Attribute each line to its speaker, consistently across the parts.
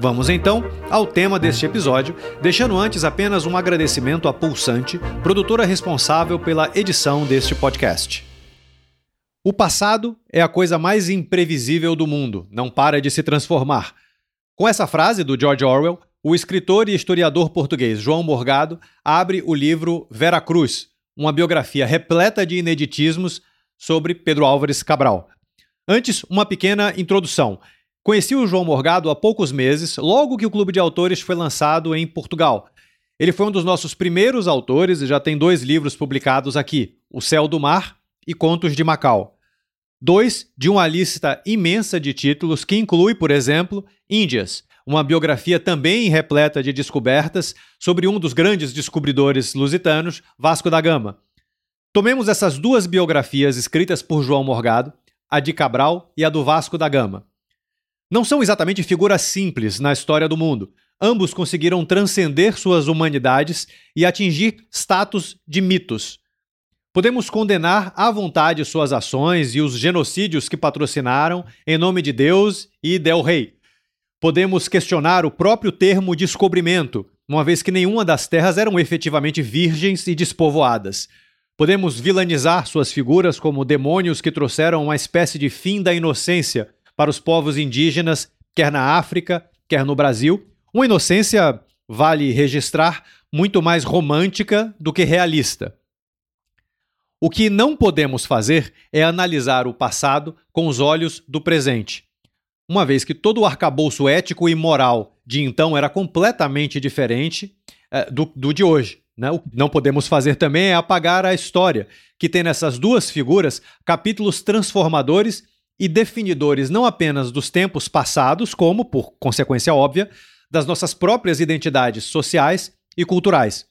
Speaker 1: Vamos então ao tema deste episódio, deixando antes apenas um agradecimento à Pulsante, produtora responsável pela edição deste podcast. O passado é a coisa mais imprevisível do mundo, não para de se transformar. Com essa frase do George Orwell, o escritor e historiador português João Morgado abre o livro Vera Cruz, uma biografia repleta de ineditismos sobre Pedro Álvares Cabral. Antes, uma pequena introdução. Conheci o João Morgado há poucos meses, logo que o Clube de Autores foi lançado em Portugal. Ele foi um dos nossos primeiros autores e já tem dois livros publicados aqui: O Céu do Mar e Contos de Macau. Dois de uma lista imensa de títulos que inclui, por exemplo, Índias, uma biografia também repleta de descobertas sobre um dos grandes descobridores lusitanos, Vasco da Gama. Tomemos essas duas biografias escritas por João Morgado, a de Cabral e a do Vasco da Gama. Não são exatamente figuras simples na história do mundo. Ambos conseguiram transcender suas humanidades e atingir status de mitos. Podemos condenar à vontade suas ações e os genocídios que patrocinaram em nome de Deus e del Rei. Podemos questionar o próprio termo descobrimento, uma vez que nenhuma das terras eram efetivamente virgens e despovoadas. Podemos vilanizar suas figuras como demônios que trouxeram uma espécie de fim da inocência para os povos indígenas, quer na África, quer no Brasil. Uma inocência, vale registrar, muito mais romântica do que realista. O que não podemos fazer é analisar o passado com os olhos do presente, uma vez que todo o arcabouço ético e moral de então era completamente diferente é, do, do de hoje. Né? O que não podemos fazer também é apagar a história, que tem nessas duas figuras capítulos transformadores e definidores não apenas dos tempos passados, como, por consequência óbvia, das nossas próprias identidades sociais e culturais.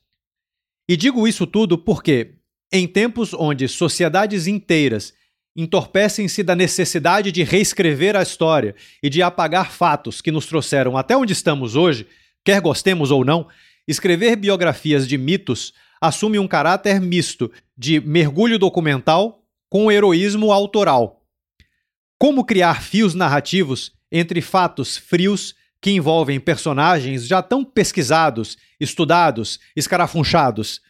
Speaker 1: E digo isso tudo porque, em tempos onde sociedades inteiras entorpecem-se da necessidade de reescrever a história e de apagar fatos que nos trouxeram até onde estamos hoje, quer gostemos ou não, escrever biografias de mitos assume um caráter misto de mergulho documental com heroísmo autoral como criar fios narrativos entre fatos frios que envolvem personagens já tão pesquisados, estudados, escarafunchados?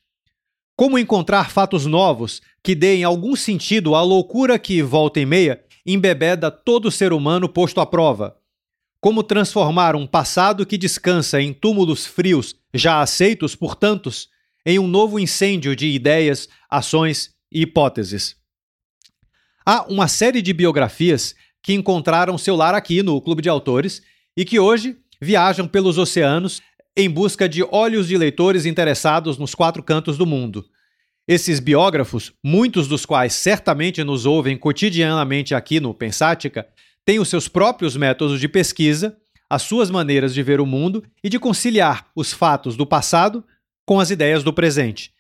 Speaker 1: Como encontrar fatos novos que deem algum sentido à loucura que, volta e meia, embebeda todo ser humano posto à prova? Como transformar um passado que descansa em túmulos frios já aceitos por tantos em um novo incêndio de ideias, ações e hipóteses? Há uma série de biografias que encontraram seu lar aqui no Clube de Autores e que hoje viajam pelos oceanos em busca de olhos de leitores interessados nos quatro cantos do mundo. Esses biógrafos, muitos dos quais certamente nos ouvem cotidianamente aqui no Pensática, têm os seus próprios métodos de pesquisa, as suas maneiras de ver o mundo e de conciliar os fatos do passado com as ideias do presente.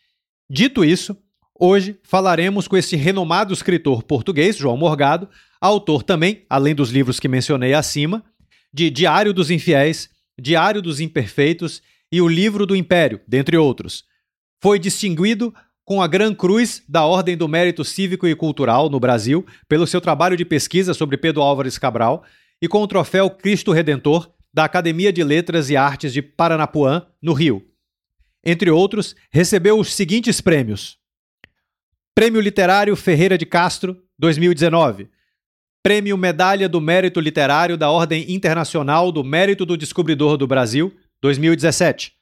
Speaker 1: Dito isso, Hoje falaremos com esse renomado escritor português, João Morgado, autor também, além dos livros que mencionei acima, de Diário dos Infiéis, Diário dos Imperfeitos e O Livro do Império, dentre outros. Foi distinguido com a Gran Cruz da Ordem do Mérito Cívico e Cultural no Brasil pelo seu trabalho de pesquisa sobre Pedro Álvares Cabral e com o troféu Cristo Redentor da Academia de Letras e Artes de Paranapuã, no Rio. Entre outros, recebeu os seguintes prêmios: Prêmio Literário Ferreira de Castro, 2019. Prêmio Medalha do Mérito Literário da Ordem Internacional do Mérito do Descobridor do Brasil, 2017.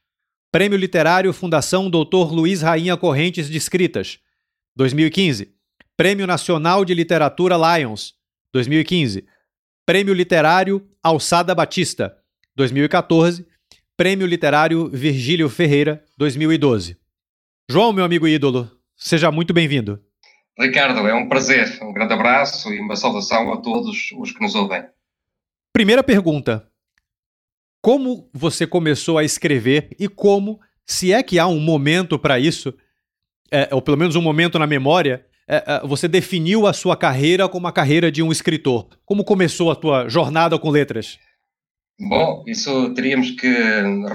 Speaker 1: Prêmio Literário Fundação Dr. Luiz Rainha Correntes de Escritas, 2015. Prêmio Nacional de Literatura Lions, 2015. Prêmio Literário Alçada Batista, 2014. Prêmio Literário Virgílio Ferreira, 2012. João, meu amigo ídolo, Seja muito bem-vindo.
Speaker 2: Ricardo, é um prazer. Um grande abraço e uma saudação a todos os que nos ouvem.
Speaker 1: Primeira pergunta. como você começou a escrever e como, se é que há um momento para isso, é, ou pelo menos um momento na memória, é, é, você definiu a sua carreira como a carreira de um escritor. Como começou a tua jornada com letras?
Speaker 2: Bom, isso teríamos que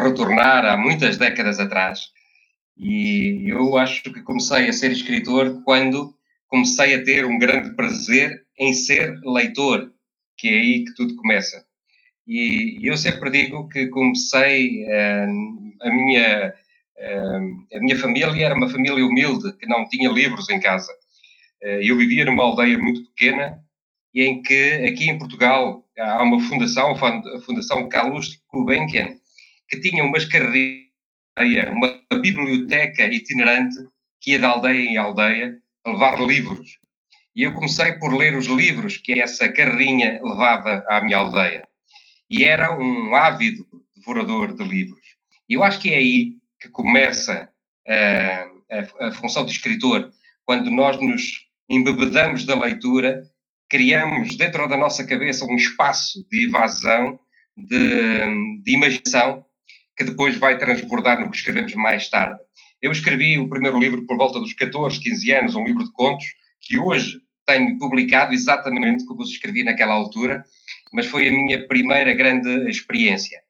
Speaker 2: retornar há muitas décadas atrás. E eu acho que comecei a ser escritor quando comecei a ter um grande prazer em ser leitor, que é aí que tudo começa. E eu sempre digo que comecei uh, a minha uh, a minha família era uma família humilde que não tinha livros em casa. Uh, eu vivia numa aldeia muito pequena e em que aqui em Portugal há uma fundação, a Fundação Carlos Gulbenkian, que tinha umas carreiras, uma biblioteca itinerante que ia de aldeia em aldeia a levar livros. E eu comecei por ler os livros que essa carrinha levava à minha aldeia. E era um ávido devorador de livros. E eu acho que é aí que começa a, a, a função de escritor, quando nós nos embebedamos da leitura criamos dentro da nossa cabeça um espaço de evasão, de, de imaginação, que depois vai transbordar no que escrevemos mais tarde. Eu escrevi o primeiro livro por volta dos 14, 15 anos, um livro de contos, que hoje tenho publicado exatamente como os escrevi naquela altura, mas foi a minha primeira grande experiência.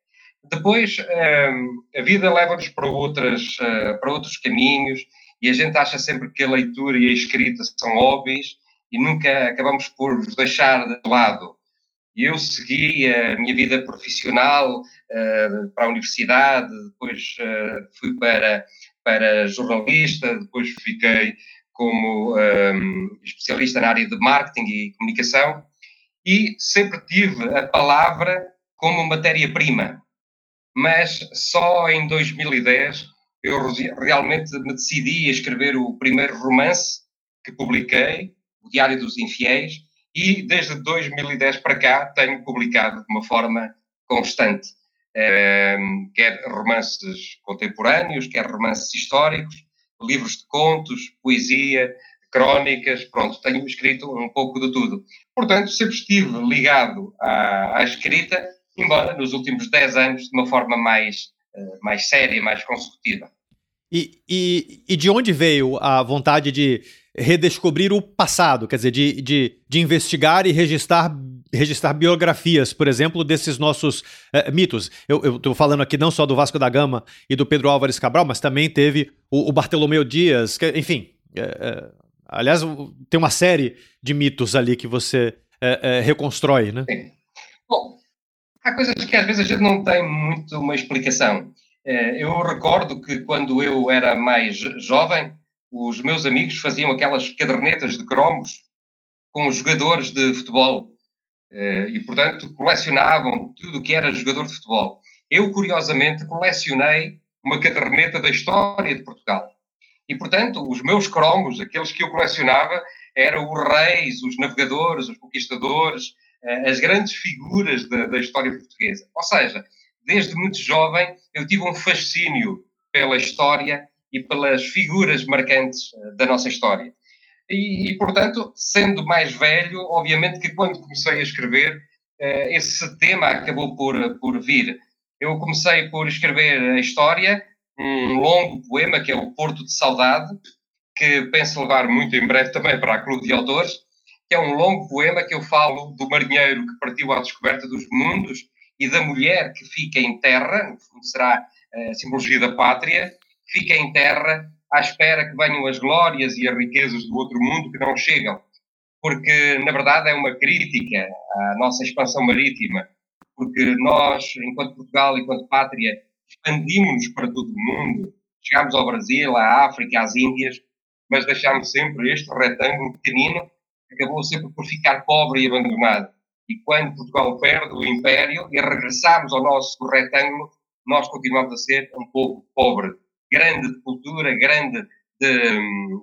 Speaker 2: Depois, hum, a vida leva-nos para, outras, uh, para outros caminhos e a gente acha sempre que a leitura e a escrita são hobbies e nunca acabamos por deixar de lado. Eu segui a minha vida profissional uh, para a universidade, depois uh, fui para, para jornalista, depois fiquei como um, ehm, especialista na área de marketing e comunicação e sempre tive a palavra como matéria-prima. Mas só em 2010 eu realmente me decidi a escrever o primeiro romance que publiquei, o Diário dos Infiéis, e desde 2010 para cá tenho publicado de uma forma constante, ehm, quer romances contemporâneos, quer romances históricos, livros de contos, poesia, crónicas, pronto, tenho escrito um pouco de tudo. Portanto, sempre estive ligado à, à escrita, embora nos últimos 10 anos de uma forma mais, uh, mais séria, mais consecutiva.
Speaker 1: E, e, e de onde veio a vontade de redescobrir o passado, quer dizer, de, de, de investigar e registrar, registrar biografias, por exemplo, desses nossos uh, mitos. Eu estou falando aqui não só do Vasco da Gama e do Pedro Álvares Cabral, mas também teve o, o Bartolomeu Dias, que, enfim. Uh, aliás, tem uma série de mitos ali que você reconstrói, né?
Speaker 2: Sim. Bom, há coisas que às vezes a gente não tem muito uma explicação. Eu recordo que quando eu era mais jovem, os meus amigos faziam aquelas cadernetas de cromos com os jogadores de futebol eh, e, portanto, colecionavam tudo o que era jogador de futebol. Eu, curiosamente, colecionei uma caderneta da história de Portugal. E, portanto, os meus cromos, aqueles que eu colecionava, eram os reis, os navegadores, os conquistadores, eh, as grandes figuras da, da história portuguesa. Ou seja, desde muito jovem, eu tive um fascínio pela história e pelas figuras marcantes eh, da nossa história. E, e, portanto, sendo mais velho, obviamente que quando comecei a escrever, eh, esse tema acabou por, por vir. Eu comecei por escrever a história, um longo poema que é o Porto de Saudade, que penso levar muito em breve também para a Clube de Autores, que é um longo poema que eu falo do marinheiro que partiu à descoberta dos mundos e da mulher que fica em terra, no fundo será a simbologia da pátria, fica em terra à espera que venham as glórias e as riquezas do outro mundo que não chegam. Porque, na verdade, é uma crítica à nossa expansão marítima, porque nós, enquanto Portugal, enquanto pátria, expandimos-nos para todo o mundo, chegámos ao Brasil, à África, às Índias, mas deixámos sempre este retângulo pequenino, que acabou sempre por ficar pobre e abandonado. E quando Portugal perde o império e regressamos ao nosso retângulo, nós continuamos a ser um pouco pobre grande de cultura, grande de,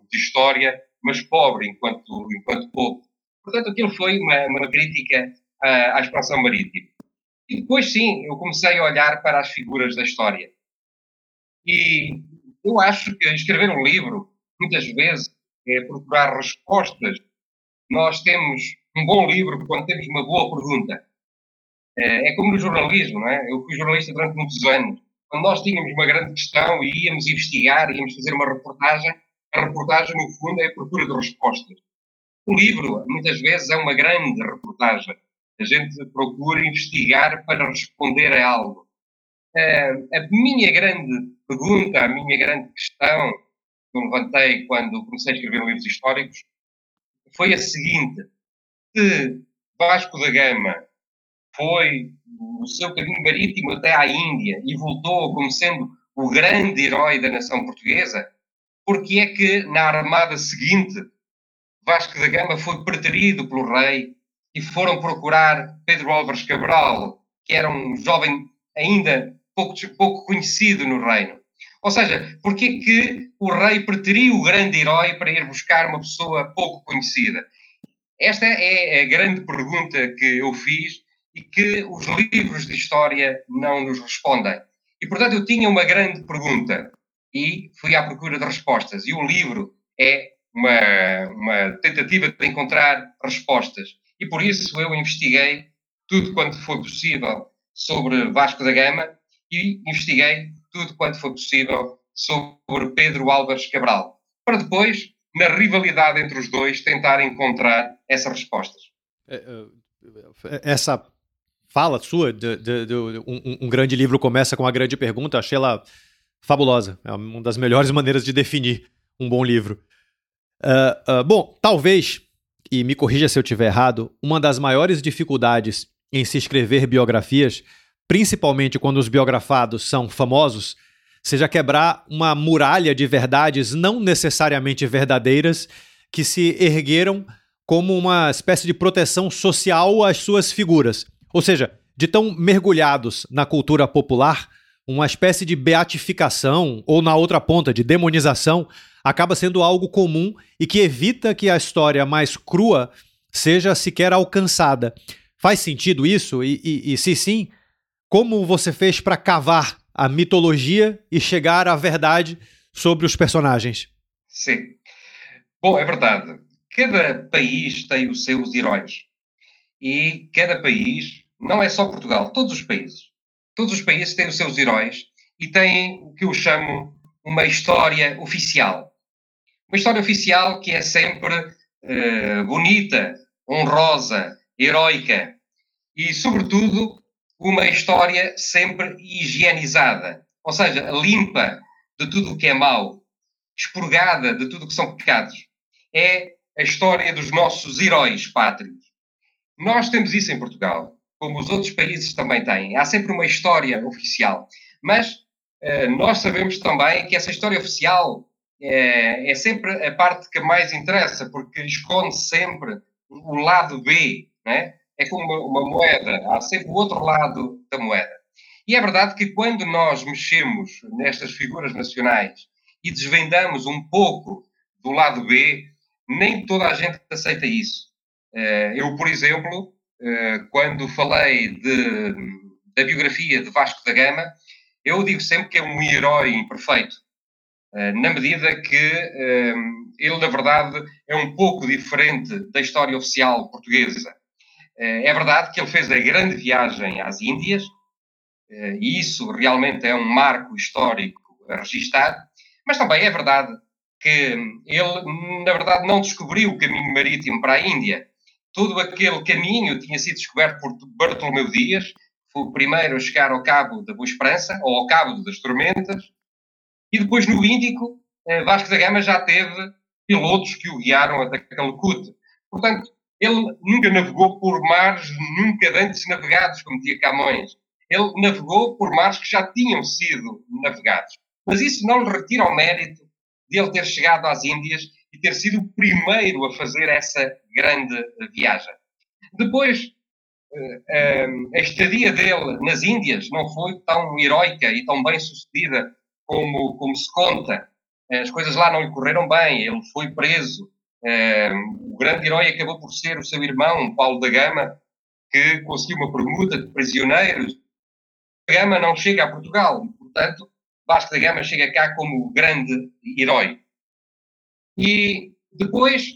Speaker 2: de história, mas pobre enquanto, enquanto povo. Portanto, aquilo foi uma, uma crítica à, à expansão marítima. E depois, sim, eu comecei a olhar para as figuras da história. E eu acho que escrever um livro, muitas vezes, é procurar respostas. Nós temos um bom livro quando temos uma boa pergunta. É como no jornalismo, não é? Eu fui jornalista durante muitos anos. Quando nós tínhamos uma grande questão e íamos investigar, íamos fazer uma reportagem, a reportagem, no fundo, é a procura de respostas. O livro, muitas vezes, é uma grande reportagem. A gente procura investigar para responder a algo. a minha grande pergunta, a minha grande questão que eu levantei quando comecei a escrever livros históricos foi a seguinte: se Vasco da Gama foi o seu caminho marítimo até à Índia e voltou como sendo o grande herói da nação portuguesa, porque é que na armada seguinte Vasco da Gama foi preterido pelo rei e foram procurar Pedro Álvares Cabral, que era um jovem ainda pouco, pouco conhecido no reino. Ou seja, porque é que o rei preteriu o grande herói para ir buscar uma pessoa pouco conhecida? Esta é a grande pergunta que eu fiz e que os livros de história não nos respondem. E, portanto, eu tinha uma grande pergunta e fui à procura de respostas. E o livro é uma, uma tentativa de encontrar respostas. E por isso eu investiguei tudo quanto foi possível sobre Vasco da Gama e investiguei tudo quanto foi possível sobre Pedro Álvares Cabral, para depois, na rivalidade entre os dois, tentar encontrar essas respostas. É,
Speaker 1: é, essa fala sua, de, de, de um, um, grande livro começa com uma grande pergunta, achei ela fabulosa. É uma das melhores maneiras de definir um bom livro. Uh, uh, bom, talvez, e me corrija se eu estiver errado, uma das maiores dificuldades em se escrever biografias, principalmente quando os biografados são famosos, seja quebrar uma muralha de verdades não necessariamente verdadeiras que se ergueram como uma espécie de proteção social às suas figuras. Ou seja, de tão mergulhados na cultura popular, uma espécie de beatificação, ou na outra ponta, de demonização, acaba sendo algo comum e que evita que a história mais crua seja sequer alcançada. Faz sentido isso? E, e, e se sim, como você fez para cavar a mitologia e chegar à verdade sobre os personagens?
Speaker 2: Sim. Bom, é verdade. Cada país tem os seus heróis. E cada país, não é só Portugal, todos os países, todos os países têm os seus heróis e têm o que eu chamo uma história oficial. Uma história oficial que é sempre uh, bonita, honrosa, heroica e, sobretudo, uma história sempre higienizada, ou seja, limpa de tudo o que é mau, expurgada de tudo o que são pecados. É a história dos nossos heróis pátrios. Nós temos isso em Portugal, como os outros países também têm. Há sempre uma história oficial. Mas uh, nós sabemos também que essa história oficial é, é sempre a parte que mais interessa, porque esconde sempre o lado B, né? é como uma, uma moeda, há sempre o outro lado da moeda. E é verdade que quando nós mexemos nestas figuras nacionais e desvendamos um pouco do lado B, nem toda a gente aceita isso. Eh, eu, por exemplo, eh, quando falei de, da biografia de Vasco da Gama, eu digo sempre que é um herói imperfeito, eh, na medida que ele, na verdade, é um pouco diferente da história oficial portuguesa. É verdade que ele fez a grande viagem às Índias, e isso realmente é um marco histórico a registar, mas também é verdade que ele, na verdade, não descobriu o caminho marítimo para a Índia. Todo aquele caminho tinha sido descoberto por Bartolomeu Dias, foi o primeiro a chegar ao Cabo da Boa Esperança, ou ao Cabo das Tormentas, e depois no Índico, eh, Vasco da Gama já teve pilotos que o guiaram até Calcute. Portanto, ele nunca navegou por mares nunca antes navegados, como dizia Camões. Ele navegou por mares que já tinham sido navegados. Mas isso não lhe retira o mérito de ele ter chegado às Índias e ter sido o primeiro a fazer essa grande viagem. Depois, eh, eh, a estadia dele nas Índias não foi tão heroica e tão bem sucedida como, como se conta. As coisas lá não lhe correram bem, ele foi preso. Eh, o grande herói acabou por ser o seu irmão, Paulo da Gama, que conseguiu uma permuta de prisioneiros. A Gama não chega a Portugal, portanto, Vasco da Gama chega cá como grande herói. E depois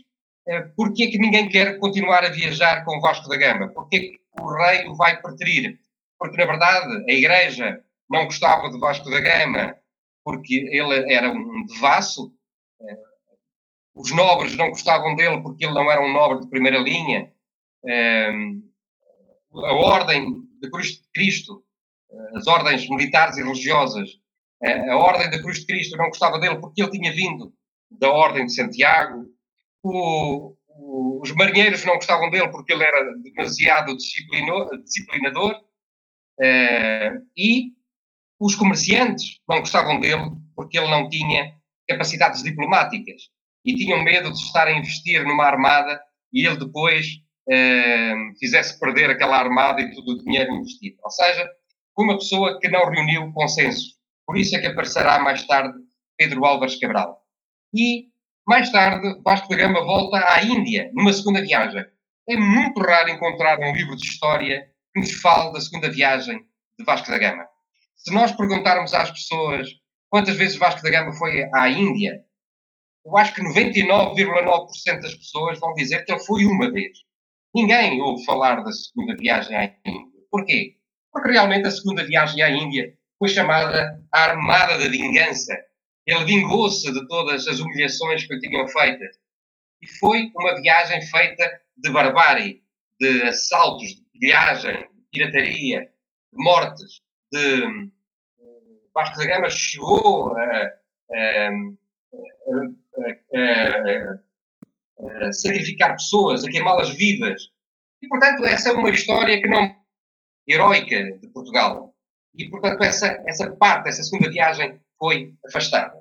Speaker 2: uh, porquê que ninguém quer continuar a viajar com Vasco da Gama? Porquê que o rei o vai preterir? Porque, na verdade, a Igreja não gostava de Vasco da Gama porque ele era um devasso, os nobres não gostavam dele porque ele não era um nobre de primeira linha, a ordem de Cruz de Cristo, as ordens militares e religiosas, a ordem da Cruz de Cristo não gostava dele porque ele tinha vindo da ordem de Santiago, o, o, os marinheiros não gostavam dele porque ele era demasiado disciplinador, e os comerciantes não gostavam dele porque ele não tinha capacidades diplomáticas e tinham medo de estar a investir numa armada e ele depois eh, fizesse perder aquela armada e todo o dinheiro investido. Ou seja, foi uma pessoa que não reuniu consenso. Por isso é que aparecerá mais tarde Pedro Álvares Cabral. E mais tarde Vasco da Gama volta à Índia, numa segunda viagem. É muito raro encontrar um livro de história que nos fale da segunda viagem de Vasco da Gama. Se nós perguntarmos às pessoas quantas vezes Vasco da Gama foi à Índia, eu acho que 99,9% das pessoas vão dizer que ele foi uma vez. Ninguém ouve falar da segunda viagem à Índia. Porquê? Porque realmente a segunda viagem à Índia foi chamada a Armada da Vingança. Ele vingou-se de todas as humilhações que lhe tinham feitas. E foi uma viagem feita de barbárie, de assaltos, de viagem, de pirataria, de mortes, de Vasco da Gama chegou a, a, a sacrificar pessoas, a queimá-las vivas. E, portanto, essa é uma história que não heroica de Portugal. E, portanto, essa, essa parte, essa segunda viagem foi afastada.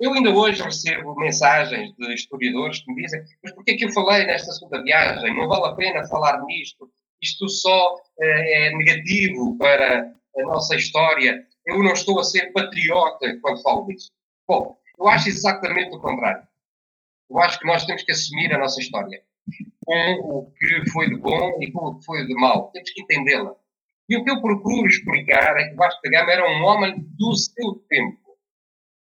Speaker 2: Eu ainda hoje recebo mensagens de historiadores que me dizem mas porquê que eu falei nesta segunda viagem? Não vale a pena falar nisto? Isto só é negativo para a nossa história. Eu não estou a ser patriota quando falo disso. Bom, eu acho exatamente o contrário. Eu acho que nós temos que assumir a nossa história com o que foi de bom e com o que foi de mal. Temos que entendê-la. E o que eu procuro explicar é que Vasco da Gama era um homem do seu tempo.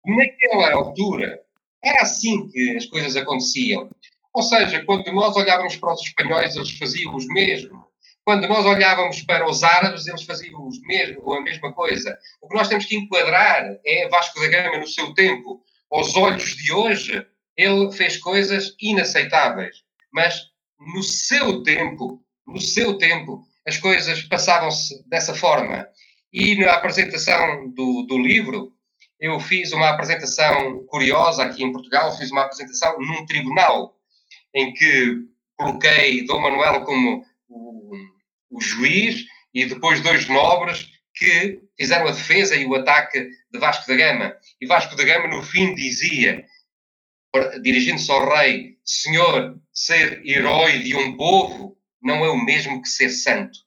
Speaker 2: Naquela altura, era assim que as coisas aconteciam. Ou seja, quando nós olhávamos para os espanhóis, eles faziam os mesmos. Quando nós olhávamos para os árabes, eles faziam os mesmo, a mesma coisa. O que nós temos que enquadrar é Vasco da Gama no seu tempo. Aos olhos de hoje, ele fez coisas inaceitáveis. Mas no seu tempo, no seu tempo, as coisas passavam-se dessa forma. E na apresentação do, do livro, eu fiz uma apresentação curiosa aqui em Portugal, fiz uma apresentação num tribunal, em que coloquei Dom Manuel como o, o juiz e depois dois nobres que fizeram a defesa e o ataque de Vasco da Gama. E Vasco da Gama, no fim, dizia, dirigindo-se ao rei: Senhor, ser herói de um povo não é o mesmo que ser santo.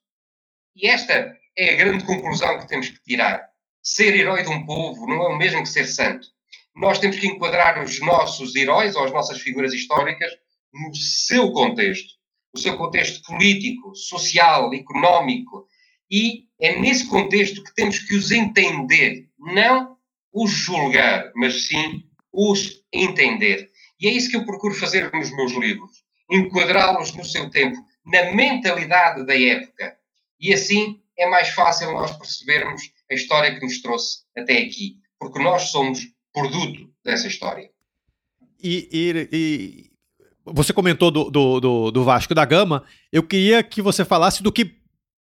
Speaker 2: E esta é a grande conclusão que temos que tirar. Ser herói de um povo não é o mesmo que ser santo. Nós temos que enquadrar os nossos heróis ou as nossas figuras históricas no seu contexto o seu contexto político, social, económico. E é nesse contexto que temos que os entender, não os julgar, mas sim os entender. E é isso que eu procuro fazer nos meus livros, enquadrá-los no seu tempo, na mentalidade da época. E assim é mais fácil nós percebermos a história que nos trouxe até aqui, porque nós somos produto dessa história.
Speaker 1: E, e, e você comentou do, do, do, do, Vasco da Gama. Eu queria que você falasse do que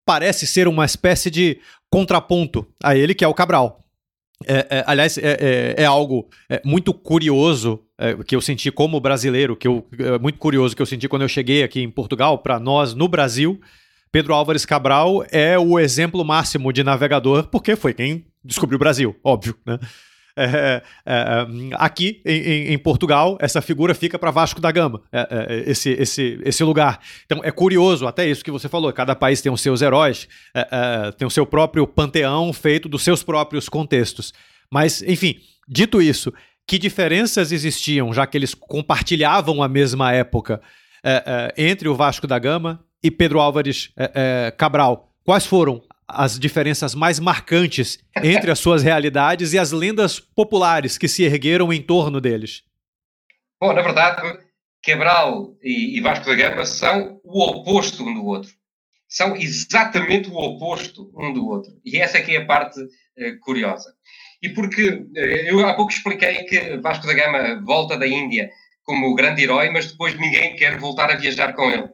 Speaker 1: parece ser uma espécie de contraponto a ele, que é o Cabral. É, é, aliás, é, é, é algo é, muito curioso é, que eu senti como brasileiro, que eu, é muito curioso que eu senti quando eu cheguei aqui em Portugal, para nós no Brasil. Pedro Álvares Cabral é o exemplo máximo de navegador, porque foi quem descobriu o Brasil, óbvio, né? É, é, é, aqui em, em, Portugal, essa figura fica para Vasco da Gama, é, é, esse, esse, esse lugar. Então é curioso, até isso que você falou: cada país tem os seus heróis, tem o seu próprio panteão feito dos seus próprios contextos. Mas, enfim, dito isso, que diferenças existiam, já que eles compartilhavam a mesma época entre o Vasco da Gama e Pedro Álvares Cabral? Quais foram as diferenças mais marcantes entre as suas realidades e as lendas populares que se ergueram em torno deles?
Speaker 2: Bom, na verdade, Cabral e, e Vasco da Gama são o oposto um do outro. São exatamente o oposto um do outro. E essa que é a parte uh, curiosa. E porque eu há pouco expliquei que Vasco da Gama volta da Índia como grande herói, mas depois ninguém quer voltar a viajar com ele.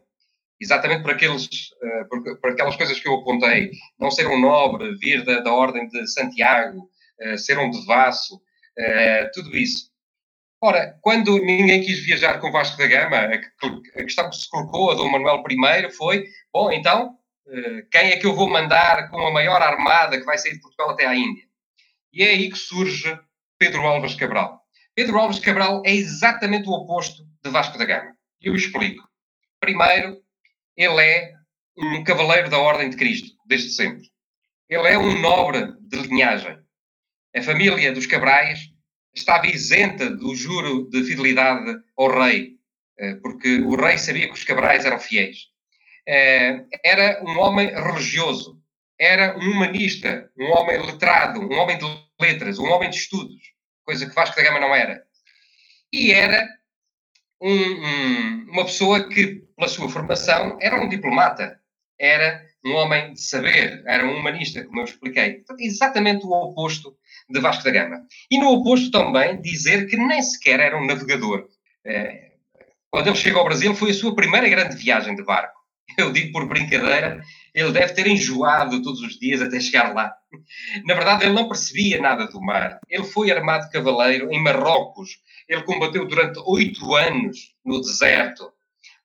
Speaker 2: Exatamente por, aqueles, uh, por, por aquelas coisas que eu apontei. Não ser um nobre, vir da, da Ordem de Santiago, ser um devasso, tudo isso. Ora, quando ninguém quis viajar com Vasco da Gama, a questão que se colocou a Dom Manuel I foi: bom, então, eh, quem é que eu vou mandar com a maior armada que vai sair de Portugal até à Índia? E é aí que surge Pedro Álvares Cabral. Pedro Álvares Cabral é exatamente o oposto de Vasco da Gama. E eu explico. Primeiro, ele é um cavaleiro da Ordem de Cristo, desde sempre. Ele é um nobre de linhagem. A família dos Cabrais estava isenta do juro de fidelidade ao rei, eh, porque o rei sabia que os cabrais eram fiéis. Eh, era um homem religioso, era um humanista, um homem letrado, um homem de letras, um homem de estudos, coisa que Vasco da Gama não era. E era um, um, uma pessoa que, pela sua formação, era um diplomata, era um homem de saber, era um humanista, como eu expliquei. Exatamente o oposto de Vasco da Gama. E no oposto também dizer que nem sequer era um navegador. É, quando ele chega ao Brasil foi a sua primeira grande viagem de barco. Eu digo por brincadeira, ele deve ter enjoado todos os dias até chegar lá. Na verdade, ele não percebia nada do mar. Ele foi armado cavaleiro em Marrocos. Ele combateu durante oito anos no deserto.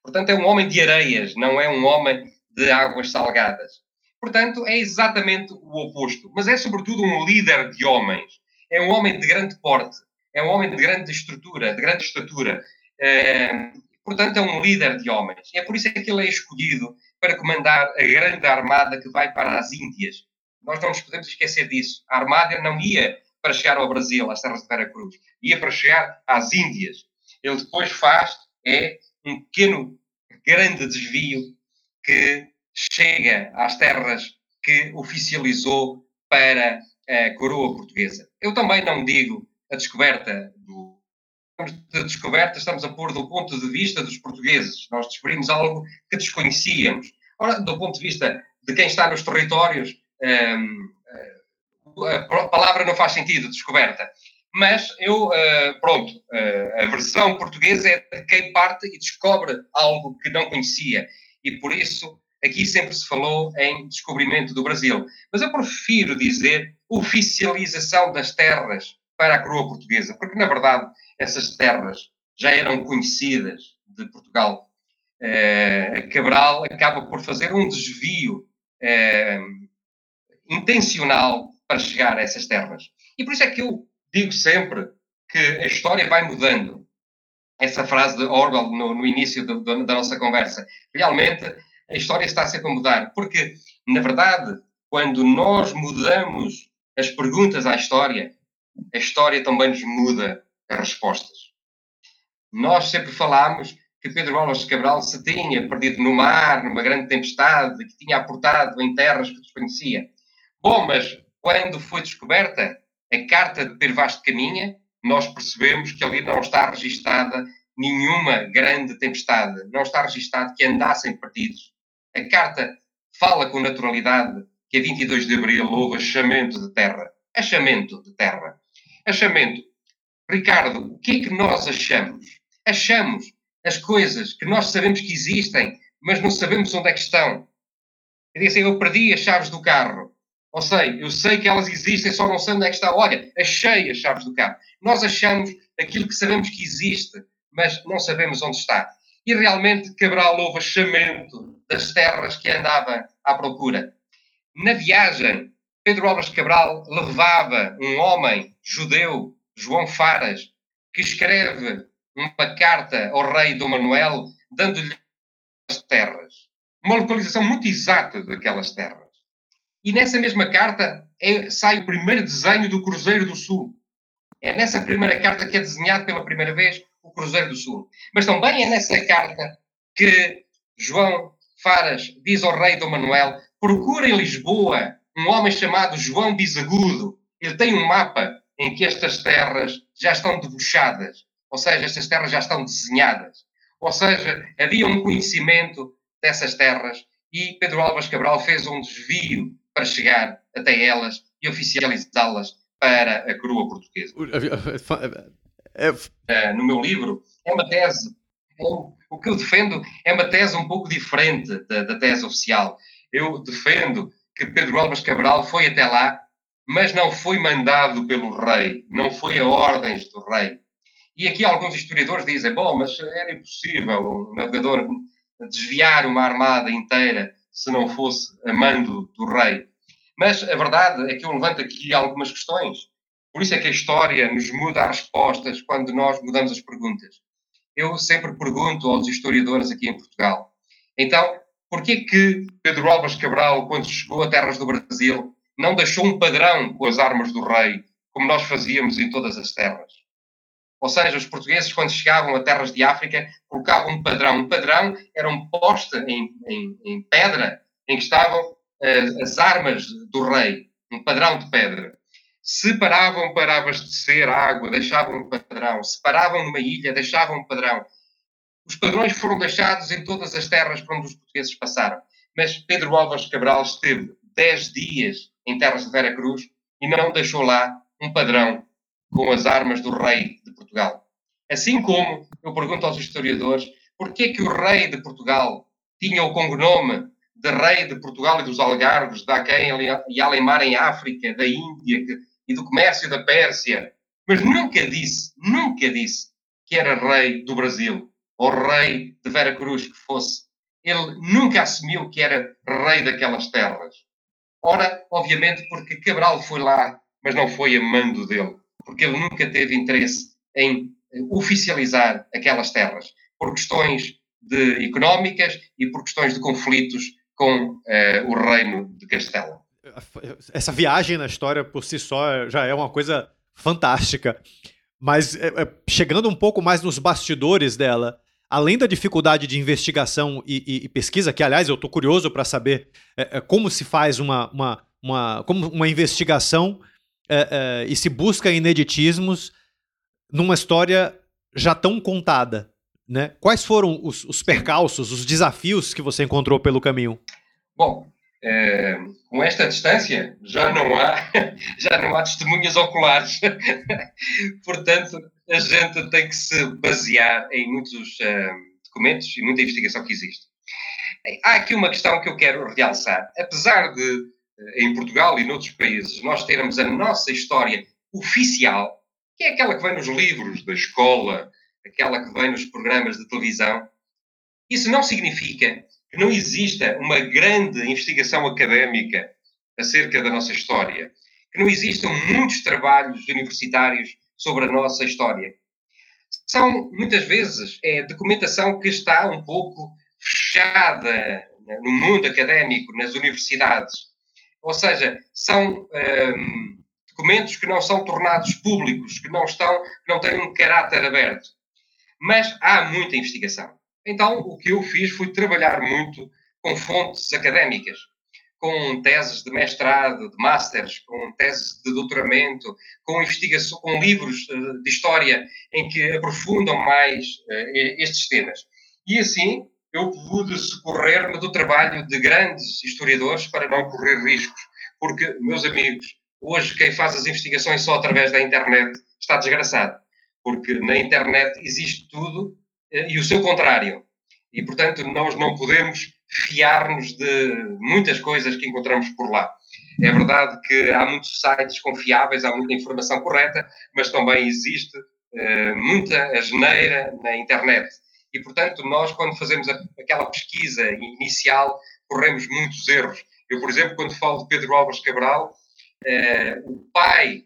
Speaker 2: Portanto, é um homem de areias, não é um homem de águas salgadas. Portanto, é exatamente o oposto. Mas é, sobretudo, um líder de homens. É um homem de grande porte. É um homem de grande estrutura, de grande estatura. É, portanto, é um líder de homens. É por isso que ele é escolhido para comandar a grande armada que vai para as Índias. Nós não nos podemos esquecer disso. A armada não ia para chegar ao Brasil, às terras de Vera Cruz. Ia para chegar às Índias. Ele depois faz é um pequeno, grande desvio que chega às terras que oficializou para a coroa portuguesa. Eu também não digo a descoberta do. De descoberta, estamos a pôr do ponto de vista dos portugueses. Nós descobrimos algo que desconhecíamos. Ora, do ponto de vista de quem está nos territórios, hum, a palavra não faz sentido, descoberta. Mas eu, uh, pronto, uh, a versão portuguesa é de quem parte e descobre algo que não conhecia. E por isso aqui sempre se falou em descobrimento do Brasil. Mas eu prefiro dizer oficialização das terras para a coroa portuguesa, porque na verdade essas terras já eram conhecidas de Portugal. Uh, Cabral acaba por fazer um desvio intencional para chegar a essas terras. E por isso é que eu digo sempre que a história vai mudando. Essa frase de Orwell no, no início do, do, da nossa conversa. Realmente a história está sempre a mudar. Porque, na verdade, quando nós mudamos as perguntas à história, a história também nos muda as respostas. Nós sempre falámos que Pedro Álvares Cabral se tinha perdido no mar, numa grande tempestade, que tinha aportado em terras que desconhecia. Bom, mas quando foi descoberta a carta de Pedro Vaz de Caminha, nós percebemos que ali não está registada nenhuma grande tempestade, não está registado que andassem perdidos. A carta fala com naturalidade que a 22 de abril houve achamento de terra. Achamento de terra. Achamento. Ricardo, o que é que nós achamos? Achamos as coisas que nós sabemos que existem, mas não sabemos onde é que estão. Eu disse, eu perdi as chaves do carro. Ou sei, eu sei que elas existem, só não sei onde é que está. Olha, achei as chaves do carro. Nós achamos aquilo que sabemos que existe, mas não sabemos onde está. E realmente Cabral houve achamento das terras que andava à procura. Na viagem, Pedro Álvares Cabral levava um homem judeu, João Faras, que escreve uma carta ao rei Dom Manuel, dando-lhe as terras. Uma localização muito exata daquelas terras. E nessa mesma carta é, sai o primeiro desenho do Cruzeiro do Sul. É nessa primeira carta que é desenhado pela primeira vez o Cruzeiro do Sul. Mas também é nessa carta que João Faras diz ao rei Dom Manuel: procura em Lisboa um homem chamado João Bisagudo. Ele tem um mapa em que estas terras já estão debuxadas, ou seja, estas terras já estão desenhadas. Ou seja, havia um conhecimento dessas terras e Pedro Álvares Cabral fez um desvio para chegar até elas e oficializá-las para a coroa portuguesa. É, é, no meu livro, é uma tese, o que eu defendo é uma tese um pouco diferente da, da tese oficial. Eu defendo que Pedro Álvares Cabral foi até lá, mas não foi mandado pelo rei, não foi a ordens do rei. E aqui alguns historiadores dizem, bom, mas era impossível um navegador desviar uma armada inteira se não fosse a mando do rei. Mas a verdade é que eu levanto aqui algumas questões. Por isso é que a história nos muda as respostas quando nós mudamos as perguntas. Eu sempre pergunto aos historiadores aqui em Portugal. Então, por que que Pedro Álvares Cabral, quando chegou a terras do Brasil, não deixou um padrão com as armas do rei, como nós fazíamos em todas as terras? Ou seja, os portugueses, quando chegavam a terras de África, colocavam um padrão. Um padrão era um poste em, em, em pedra em que estavam uh, as armas do rei, um padrão de pedra. Se paravam para abastecer água, deixavam um padrão. Se paravam numa ilha, deixavam um padrão. Os padrões foram deixados em todas as terras por onde os portugueses passaram. Mas Pedro Álvares Cabral esteve 10 dias em terras de Vera Cruz e não deixou lá um padrão com as armas do rei de Portugal. Assim como eu pergunto aos historiadores por que que o rei de Portugal tinha o cognome de rei de Portugal e dos Algarves, da quem e Alemar em África, da Índia e do comércio da Pérsia, mas nunca disse, nunca disse que era rei do Brasil ou rei de Vera Cruz que fosse. Ele nunca assumiu que era rei daquelas terras. Ora, obviamente, porque Cabral foi lá, mas não foi a mando dele porque ele nunca teve interesse em oficializar aquelas terras, por questões de, económicas e por questões de conflitos com uh, o reino de Castela.
Speaker 1: Essa viagem na história por si só já é uma coisa fantástica, mas é, é, chegando um pouco mais nos bastidores dela, além da dificuldade de investigação e, e, e pesquisa, que aliás eu estou curioso para saber é, como se faz uma, uma, uma, como uma investigação é, é, e se busca ineditismos numa história já tão contada. Né? Quais foram os, os percalços, os desafios que você encontrou pelo caminho?
Speaker 2: Bom, é, com esta distância já não há já não há testemunhas oculares portanto a gente tem que se basear em muitos uh, documentos e muita investigação que existe há aqui uma questão que eu quero realçar apesar de em Portugal e noutros países, nós termos a nossa história oficial, que é aquela que vem nos livros da escola, aquela que vem nos programas de televisão, isso não significa que não exista uma grande investigação académica acerca da nossa história, que não existam muitos trabalhos universitários sobre a nossa história. São, muitas vezes, é documentação que está um pouco fechada no mundo académico, nas universidades ou seja, são um, documentos que não são tornados públicos, que não estão, que não têm um caráter aberto. Mas há muita investigação. Então, o que eu fiz foi trabalhar muito com fontes académicas, com teses de mestrado, de masters, com teses de doutoramento, com investigação, com livros eh, de história em que aprofundam mais uh, estes temas. E assim, eu pude socorrer-me do trabalho de grandes historiadores para não correr riscos. Porque, meus amigos, hoje quem faz as investigações só através da internet está desgraçado. Porque na internet existe tudo eh, e o seu contrário. E, portanto, nós não podemos fiar-nos de muitas coisas que encontramos por lá. É verdade que há muitos sites confiáveis, há muita informação correta, mas também existe uh, muita asneira na internet. E, portanto, nós, quando fazemos a, aquela pesquisa inicial, corremos muitos erros. Eu, por exemplo, quando falo de Pedro Álvares Cabral, eh, o pai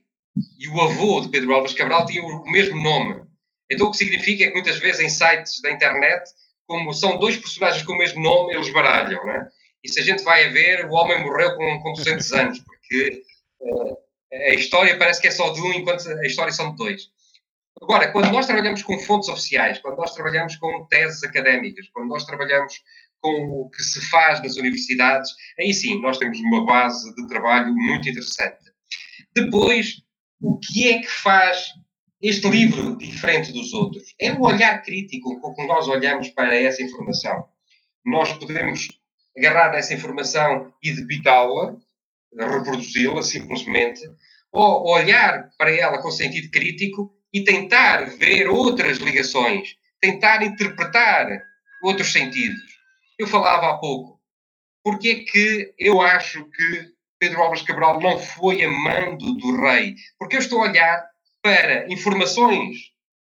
Speaker 2: e o avô de Pedro Álvares Cabral tinham o mesmo nome. Então, o que significa é que muitas vezes em sites da internet, como são dois personagens com o mesmo nome, eles baralham, né? E se a gente vai a ver, o homem morreu com, com 200 anos, porque eh, a história parece que é só de um, enquanto a história são de dois. Agora, quando nós trabalhamos com fontes oficiais, quando nós trabalhamos com teses académicas, quando nós trabalhamos com o que se faz nas universidades, aí sim nós temos uma base de trabalho muito interessante. Depois, o que é que faz este livro diferente dos outros é o olhar crítico com que nós olhamos para essa informação. Nós podemos agarrar essa informação e debitá-la, reproduzi-la simplesmente, ou olhar para ela com sentido crítico e tentar ver outras ligações, tentar interpretar outros sentidos. Eu falava há pouco, porque é que eu acho que Pedro Álvares Cabral não foi amando do rei? Porque eu estou a olhar para informações,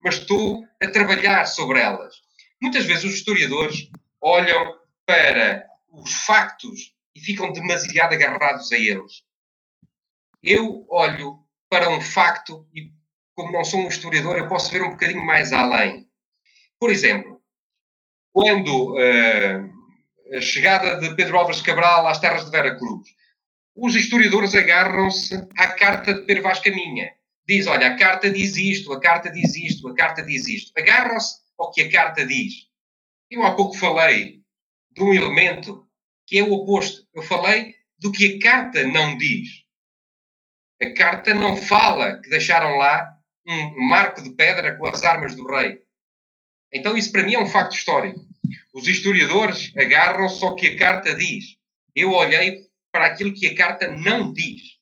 Speaker 2: mas estou a trabalhar sobre elas. Muitas vezes os historiadores olham para os factos e ficam demasiado agarrados a eles. Eu olho para um facto e, como não sou um historiador, eu posso ver um bocadinho mais além. Por exemplo, quando uh, a chegada de Pedro Álvares Cabral às terras de Vera Cruz, os historiadores agarram-se à carta de Pedro Vaz Caminha. Diz, olha, a carta diz isto, a carta diz isto, a carta diz isto. Agarram-se ao que a carta diz. Eu há pouco falei de um elemento que é o oposto. Eu falei do que a carta não diz. A carta não fala que deixaram lá um marco de pedra com as armas do rei. Então, isso para mim é um facto histórico. Os historiadores agarram-se ao que a carta diz. Eu olhei para aquilo que a carta não diz.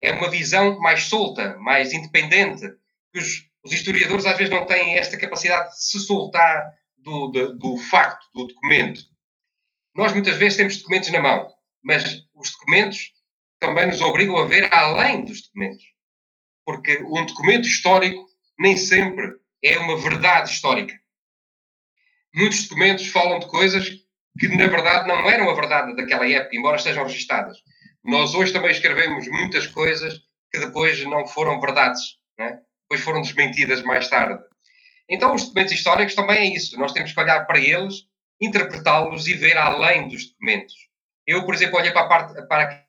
Speaker 2: É uma visão mais solta, mais independente. Os, os historiadores às vezes não têm esta capacidade de se soltar do, do, do facto, do documento. Nós muitas vezes temos documentos na mão, mas os documentos também nos obrigam a ver além dos documentos. Porque um documento histórico nem sempre é uma verdade histórica. Muitos documentos falam de coisas que, na verdade, não eram a verdade daquela época, embora estejam registadas. Nós hoje também escrevemos muitas coisas que depois não foram verdades, né? depois foram desmentidas mais tarde. Então, os documentos históricos também é isso. Nós temos que olhar para eles interpretá-los e ver além dos documentos. Eu, por exemplo, olhei para a, parte, para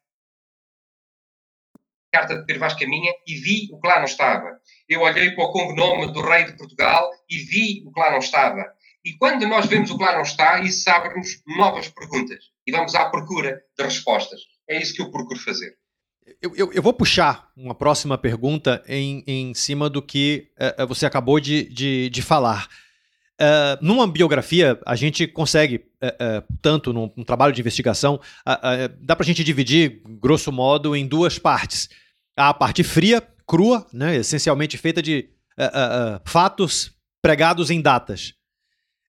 Speaker 2: carta de Pedro Vaz Caminha e vi o que lá não estava. Eu olhei para o cognome do rei de Portugal e vi o que lá não estava. E quando nós vemos o que lá não está, isso abre-nos novas perguntas e vamos à procura de respostas. É isso que eu procuro fazer.
Speaker 1: Eu, eu, eu vou puxar uma próxima pergunta em, em cima do que uh, você acabou de, de, de falar. Uh, numa biografia, a gente consegue, uh, uh, tanto num, num, trabalho de investigação, dá para a gente dividir, grosso modo, em duas partes. A parte fria, crua, né, essencialmente feita de fatos pregados em datas.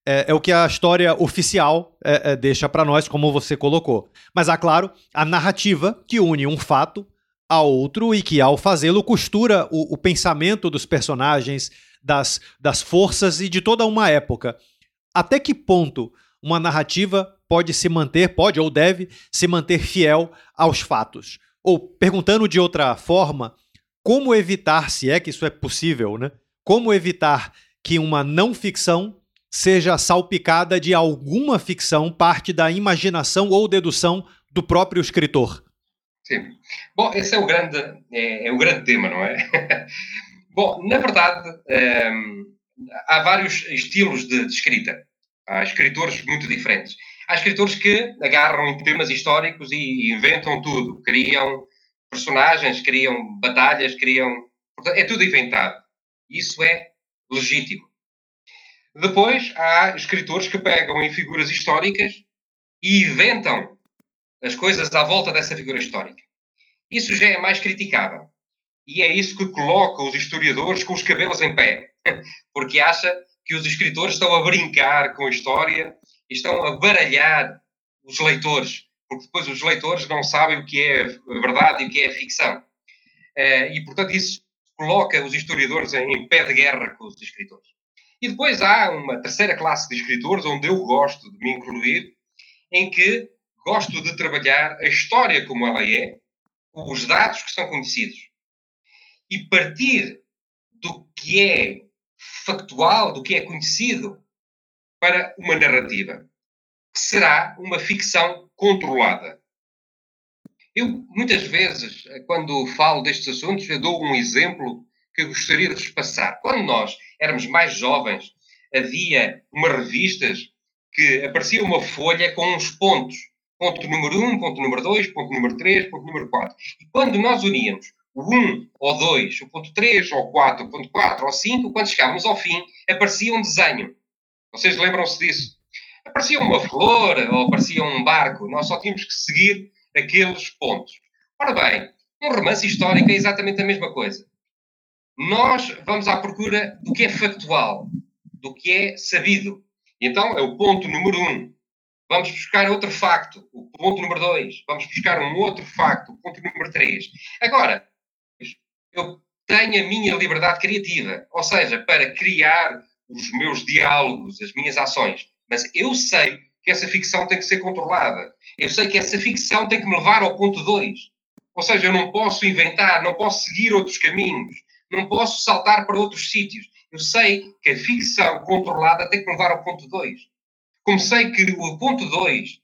Speaker 1: É, é, o que a história oficial deixa para nós, como você colocou. Mas há, claro, a narrativa que une um fato a outro e que, ao fazê-lo, costura o, o pensamento dos personagens, das, das forças e de toda uma época. Até que ponto uma narrativa pode se manter, pode ou deve se manter fiel aos fatos? Ou, perguntando de outra forma, como evitar, se é que isso é possível, né? Como evitar que uma não ficção seja salpicada de alguma ficção, parte da imaginação ou dedução do próprio escritor?
Speaker 2: Sim. Bom, esse é o grande, é, é o grande tema, não é? Bom, na verdade, ehm, há vários estilos de, de, escrita. Há escritores muito diferentes. Há escritores que agarram em temas históricos e inventam tudo. Criam personagens, criam batalhas, criam. É tudo inventado. Isso é legítimo. Depois, há escritores que pegam em figuras históricas e inventam as coisas à volta dessa figura histórica. Isso já é mais criticável. E é isso que coloca os historiadores com os cabelos em pé, porque acha que os escritores estão a brincar com a história estão a baralhar os leitores, porque depois os leitores não sabem o que é verdade e o que é ficção. Eh, e, portanto, isso coloca os historiadores em pé de guerra com os escritores. E depois há uma terceira classe de escritores, onde eu gosto de me incluir, em que gosto de trabalhar a história como ela é, os dados que são conhecidos e partir do que é factual, do que é conhecido, para uma narrativa, que será uma ficção controlada. Eu, muitas vezes, quando falo destes assuntos, eu dou um exemplo que gostaria de vos passar. Quando nós éramos mais jovens, havia umas revistas que aparecia uma folha com uns pontos. Ponto número 1, um, ponto número 2, ponto número 3, ponto número 4. E quando nós uníamos o 1 ou 2, o ponto 3 ou 4, o ponto 4 ou 5, quando chegávamos ao fim, aparecia um desenho. Vocês lembram-se disso? Aparecia uma flor ou aparecia um barco. Nós só tínhamos que seguir aqueles pontos. Ora bem, um romance histórico é exatamente a mesma coisa. Nós vamos à procura do que é factual, do que é sabido. Então é o ponto número 1. Um. Vamos buscar outro facto, o ponto número 2. Vamos buscar um outro facto, o ponto número 3. Agora, eu tenho a minha liberdade criativa, ou seja, para criar os meus diálogos, as minhas ações. Mas eu sei que essa ficção tem que ser controlada. Eu sei que essa ficção tem que me levar ao ponto 2. Ou seja, eu não posso inventar, não posso seguir outros caminhos, não posso saltar para outros sítios. Eu sei que a ficção controlada tem que me levar ao ponto 2. Como sei que o ponto 2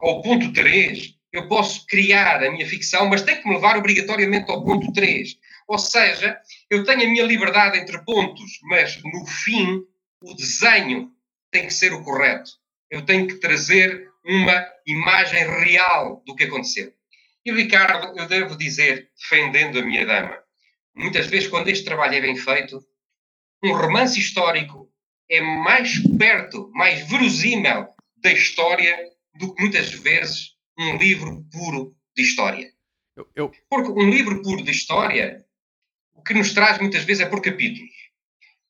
Speaker 2: ou o ponto 3 eu posso criar a minha ficção, mas tem que me levar obrigatoriamente ao ponto 3. Ou seja, eu tenho a minha liberdade entre pontos, mas no fim o desenho tem que ser o correto. Eu tenho que trazer uma imagem real do que aconteceu. E, Ricardo, eu devo dizer, defendendo a minha dama, muitas vezes, quando este trabalho é bem feito, um romance histórico é mais perto, mais verosímil da história do que muitas vezes um livro puro de história. Eu, eu... Porque um livro puro de história, que nos traz muitas vezes é por capítulos.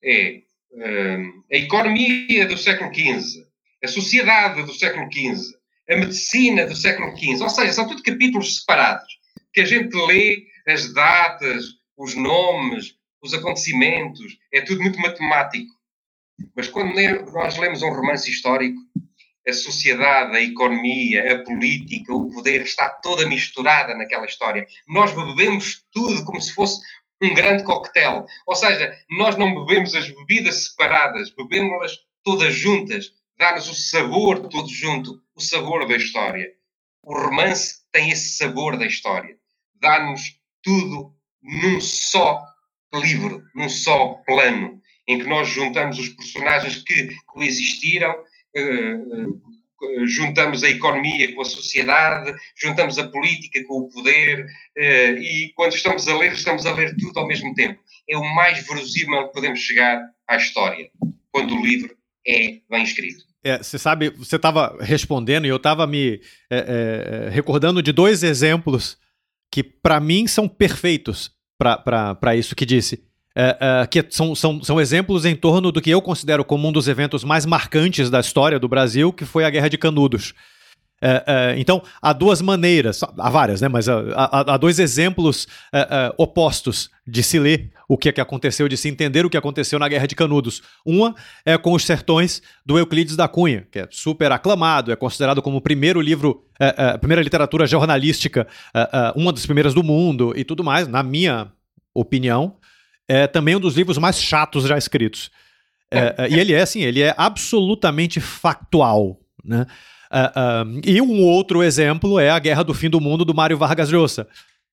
Speaker 2: É um, a economia do século XV, a sociedade do século XV, a medicina do século XV. Ou seja, são tudo capítulos separados, que a gente lê as datas, os nomes, os acontecimentos, é tudo muito matemático. Mas quando nós lemos um romance histórico, a sociedade, a economia, a política, o poder está toda misturada naquela história. Nós bebemos tudo como se fosse um grande coquetel. Ou seja, nós não bebemos as bebidas separadas, bebemos-las todas juntas. Dá-nos o sabor todo junto, o sabor da história. O romance tem esse sabor da história. Dá-nos tudo num só livro, num só plano, em que nós juntamos os personagens que coexistiram, eh, eh, juntamos a economia com a sociedade, juntamos a política com o poder, eh, e quando estamos a ler, estamos a ler tudo ao mesmo tempo. É o mais verosímil que podemos chegar à história, quando o livro é bem escrito.
Speaker 1: É, você sabe, você estava respondendo e eu estava me é, é, recordando de dois exemplos que, para mim, são perfeitos para isso que disse. É, é, que são, são, são exemplos em torno do que eu considero como um dos eventos mais marcantes da história do Brasil, que foi a Guerra de Canudos. É, então, há duas maneiras, há várias, né? Mas há, há, há dois exemplos opostos de se ler o que, é que aconteceu, de se entender o que aconteceu na Guerra de Canudos. Uma é com os Sertões do Euclides da Cunha, que é super aclamado, é considerado como o primeiro livro, a primeira literatura jornalística, uma das primeiras do mundo e tudo mais, na minha opinião é também um dos livros mais chatos já escritos. É, é, e ele é assim, ele é absolutamente factual, né? Uh, uh, e um outro exemplo é a Guerra do Fim do Mundo do Mário Vargas Llosa,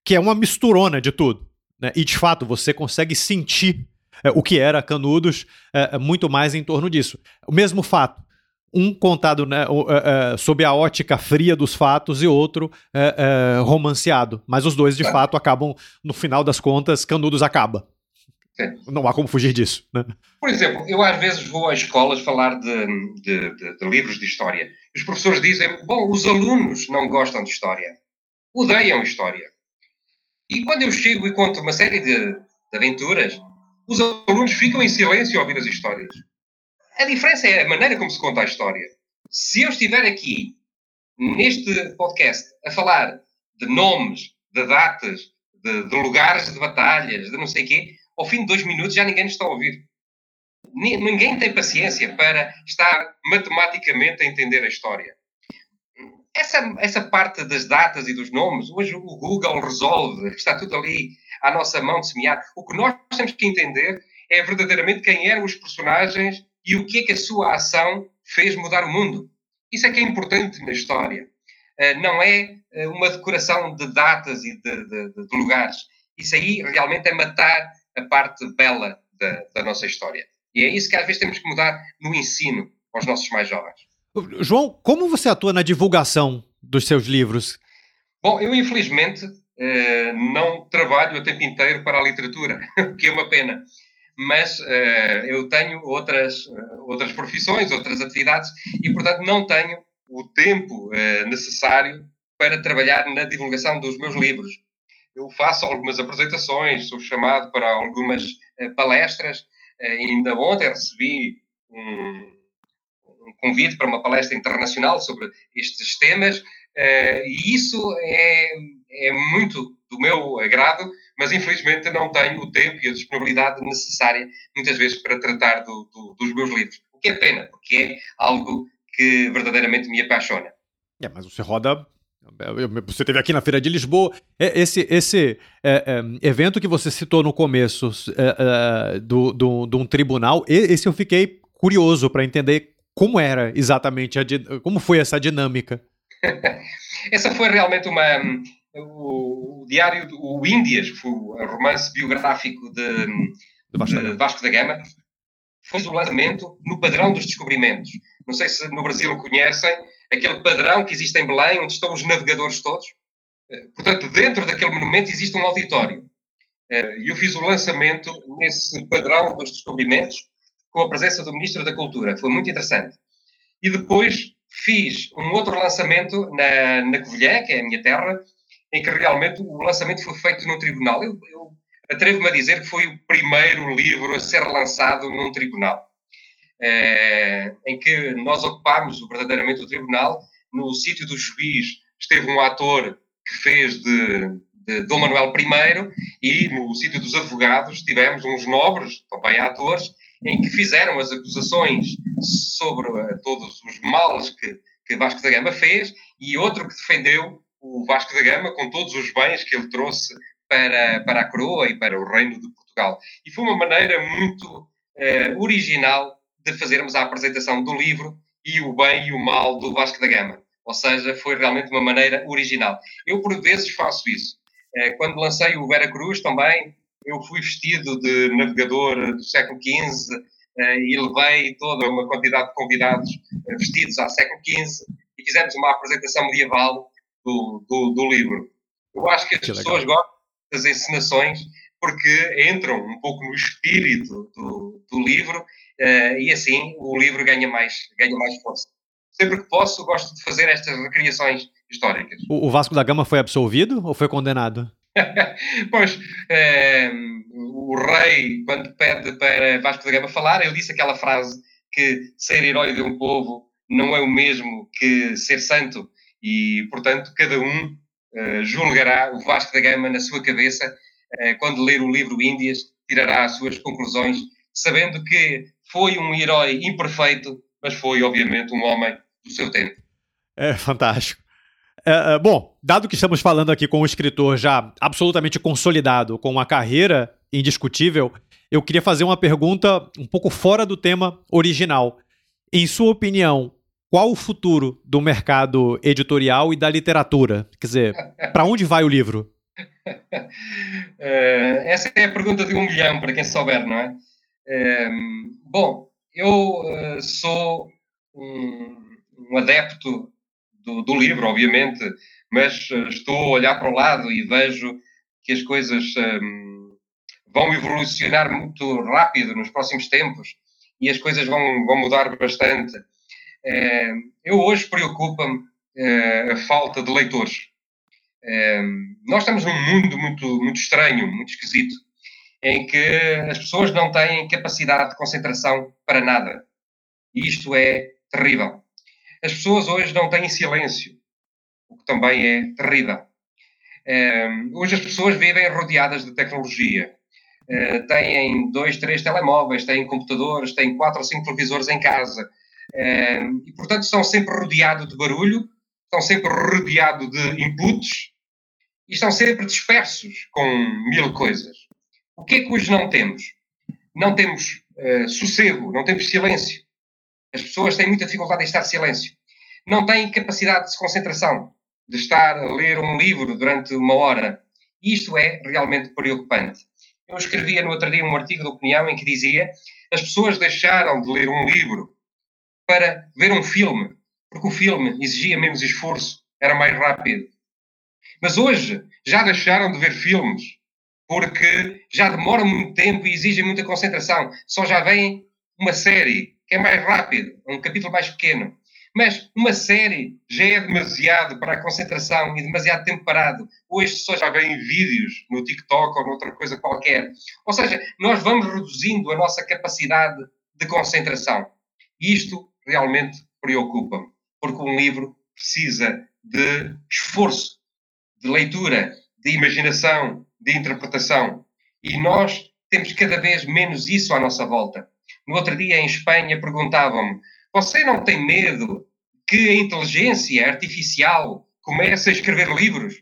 Speaker 1: que é uma misturona de tudo. Né? E de fato você consegue sentir é, o que era Canudos é, muito mais em torno disso. O mesmo fato, um contado né, sob a ótica fria dos fatos e outro romanceado. Mas os dois, de fato, acabam, no final das contas, Canudos acaba. Não há como fugir disso. Né?
Speaker 2: Por exemplo, eu às vezes vou a escolas falar de, de, de, de, livros de história. Os professores dizem: bom, os alunos não gostam de história, odeiam história. E quando eu chego e conto uma série de, aventuras, os alunos ficam em silêncio a ouvir as histórias. A diferença é a maneira como se conta a história. Se eu estiver aqui, neste podcast, a falar de nomes, de datas, de, de lugares de batalhas, de não sei quê, ao fim de dois minutos já ninguém está a ouvir. Ninguém tem paciência para estar matematicamente a entender a história. Essa, essa parte das datas e dos nomes, hoje o Google resolve, está tudo ali à nossa mão de semear. O que nós temos que entender é verdadeiramente quem eram os personagens e o que é que a sua ação fez mudar o mundo. Isso é que é importante na história. Eh, não é uma decoração de datas e de, de, de lugares. Isso aí realmente é matar a parte bela da, da nossa história. E é isso que às vezes temos que mudar no ensino aos nossos mais jovens.
Speaker 1: João, como você atua na divulgação dos seus livros?
Speaker 2: Bom, eu infelizmente eh, não trabalho o tempo inteiro para a literatura, o que é uma pena. Mas uh, eu tenho outras, outras profissões, outras atividades e, portanto, não tenho o tempo necessário para trabalhar na divulgação dos meus livros. Eu faço algumas apresentações, sou chamado para algumas palestras. ainda ontem recebi um, um convite para uma palestra internacional sobre estes temas, e isso é, é muito do meu agrado, mas infelizmente não tenho o tempo e a disponibilidade necessária, muitas vezes, para tratar do, do, dos meus livros. O que é pena, porque é algo que verdadeiramente me apaixona.
Speaker 1: É, mas você roda. Você teve aqui na Feira de Lisboa. É, esse, esse é, é, evento que você citou no começo é, é, do, do, de um tribunal, esse eu fiquei curioso para entender como era exatamente, a, como foi essa dinâmica.
Speaker 2: essa foi realmente uma, o, o diário, o Índias, o romance biográfico de, Vasco, de Vasco da Gama, foi o lançamento no padrão dos descobrimentos. Não sei se no Brasil conhecem, aquele padrão que existe em Belém, onde estão os navegadores todos. Eh, portanto, dentro daquele monumento existe um auditório. Eh, e eu fiz o lançamento nesse padrão dos descobrimentos com a presença do Ministro da Cultura. Foi muito interessante. E depois fiz um outro lançamento na, na Covilhã, que é a minha terra, em que realmente o lançamento foi feito num tribunal. Eu, eu atrevo-me a dizer que foi o primeiro livro a ser lançado num tribunal, é, em que nós ocupámos verdadeiramente o tribunal. No sítio do juiz esteve um ator que fez de, de Dom Manuel I e no sítio dos advogados tivemos uns nobres, também atores, em que fizeram as acusações sobre uh, todos os males que, que Vasco da Gama fez e outro que defendeu o Vasco da Gama com todos os bens que ele trouxe para, para a coroa e para o reino de Portugal. E foi uma maneira muito eh, original de fazermos a apresentação do livro e o bem e o mal do Vasco da Gama. Ou seja, foi realmente uma maneira original. Eu, por vezes, faço isso. Eh, quando lancei o Vera Cruz também, eu fui vestido de navegador do século XV eh, e levei toda uma quantidade de convidados vestidos ao século XV e fizemos uma apresentação medieval do, do, do livro. Eu acho que as que pessoas legal. gostam das encenações porque entram um pouco no espírito do, do livro uh, e assim o livro ganha mais, ganha mais força. Sempre que posso, gosto de fazer estas recriações históricas.
Speaker 1: O, o Vasco da Gama foi absolvido ou foi condenado?
Speaker 2: pois, uh, o rei, quando pede para Vasco da Gama falar, ele disse aquela frase que ser herói de um povo não é o mesmo que ser santo e, portanto, cada um uh, julgará o Vasco da Gama na sua cabeça uh, quando ler o livro Índias, tirará as suas conclusões, sabendo que foi um herói imperfeito, mas foi, obviamente, um homem do seu tempo.
Speaker 1: É fantástico. É, é, bom, dado que estamos falando aqui com um escritor já absolutamente consolidado, com uma carreira indiscutível, eu queria fazer uma pergunta um pouco fora do tema original. Em sua opinião, qual o futuro do mercado editorial e da literatura? Quer dizer, para onde vai o livro?
Speaker 2: Uh, essa é a pergunta de um milhão, para quem souber, não é? Uh, bom, eu uh, sou um, um adepto do, do, livro, obviamente, mas estou a olhar para o lado e vejo que as coisas um, vão evolucionar muito rápido nos próximos tempos e as coisas vão, vão mudar bastante. É, eu hoje preocupa-me é, a falta de leitores. É, nós estamos num mundo muito, muito estranho, muito esquisito, em que as pessoas não têm capacidade de concentração para nada. E isto é terrível. As pessoas hoje não têm silêncio, o que também é terrível. hoje as pessoas vivem rodeadas de tecnologia. têm dois, três telemóveis, têm computadores, têm quatro ou cinco televisores em casa, e, portanto, estão sempre rodeados de barulho, estão sempre rodeados de inputs e estão sempre dispersos com mil coisas. O que é que hoje não temos? Não temos uh, sossego, não temos silêncio. As pessoas têm muita dificuldade em estar em silêncio. Não têm capacidade de concentração, de estar a ler um livro durante uma hora. Isto é realmente preocupante. Eu escrevia no outro dia um artigo de opinião em que dizia as pessoas deixaram de ler um livro para ver um filme, porque o filme exigia menos esforço, era mais rápido. Mas hoje já deixaram de ver filmes porque já demora muito tempo e exige muita concentração. Só já vem uma série que é mais rápido, um capítulo mais pequeno. Mas uma série já é demasiado para a concentração e demasiado tempo parado. Hoje só já vêm vídeos no TikTok ou noutra coisa qualquer. Ou seja, nós vamos reduzindo a nossa capacidade de concentração. E isto realmente preocupa-me, porque um livro precisa de esforço, de leitura, de imaginação, de interpretação. E nós temos cada vez menos isso à nossa volta. No outro dia, em Espanha, perguntavam-me você não tem medo que a inteligência artificial comece a escrever livros?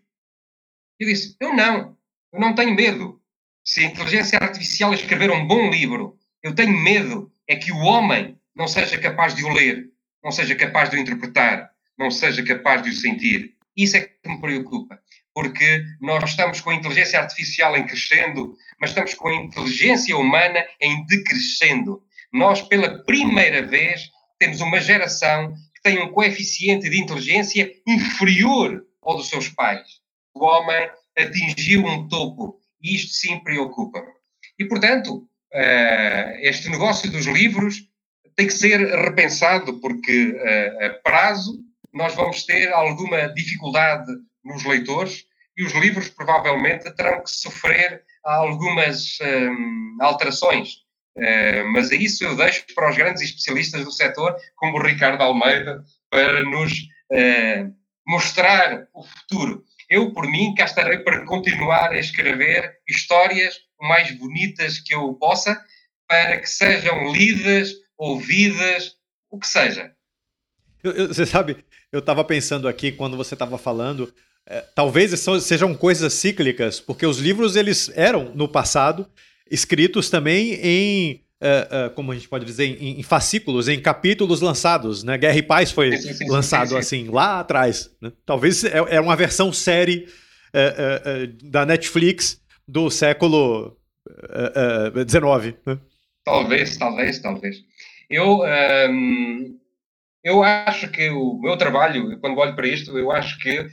Speaker 2: Eu disse: Eu não. Eu não tenho medo. Se a inteligência artificial escrever um bom livro, eu tenho medo é que o homem não seja capaz de o ler, não seja capaz de o interpretar, não seja capaz de o sentir. Isso é que me preocupa, porque nós estamos com a inteligência artificial em crescendo, mas estamos com a inteligência humana em decrescendo. Nós, pela primeira vez, temos uma geração que tem um coeficiente de inteligência inferior ao dos seus pais. O homem atingiu um topo e isto sim preocupa-me. E, portanto, eh, este negócio dos livros tem que ser repensado, porque eh, a prazo nós vamos ter alguma dificuldade nos leitores e os livros provavelmente terão que sofrer algumas um, eh, alterações. Uh, mas é isso eu deixo para os grandes especialistas do setor, como o Ricardo Almeida, para nos uh, mostrar o futuro. Eu, por mim, cá estarei para continuar a escrever histórias o mais bonitas que eu possa, para que sejam lidas, ouvidas, o que seja.
Speaker 1: Eu, eu, você sabe, eu estava pensando aqui quando você estava falando, é, talvez sejam coisas cíclicas, porque os livros eles eram no passado escritos também em, uh, uh, como a gente pode dizer, em, em, fascículos, em capítulos lançados. Né? Guerra e Paz foi sim, sim, lançado sim, assim, lá atrás. Né? Talvez é, é, uma versão série uh, da Netflix do século XIX. Né?
Speaker 2: Talvez, talvez, talvez. Eu, um, ehm, eu acho que o meu trabalho, quando olho para isto, eu acho que.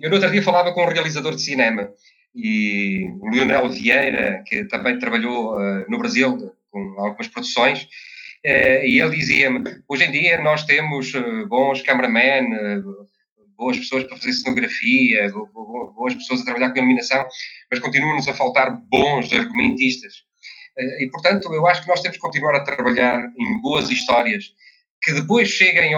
Speaker 2: Eu no outro dia falava com um realizador de cinema e o Leonel Vieira, que também trabalhou uh, no Brasil com algumas produções, uh, e ele dizia-me: hoje em dia nós temos uh, bons cameramen, boas pessoas para fazer cenografia, boas pessoas a trabalhar com iluminação, mas continuam-nos a faltar bons argumentistas. e, portanto, eu acho que nós temos que continuar a trabalhar em boas histórias que depois cheguem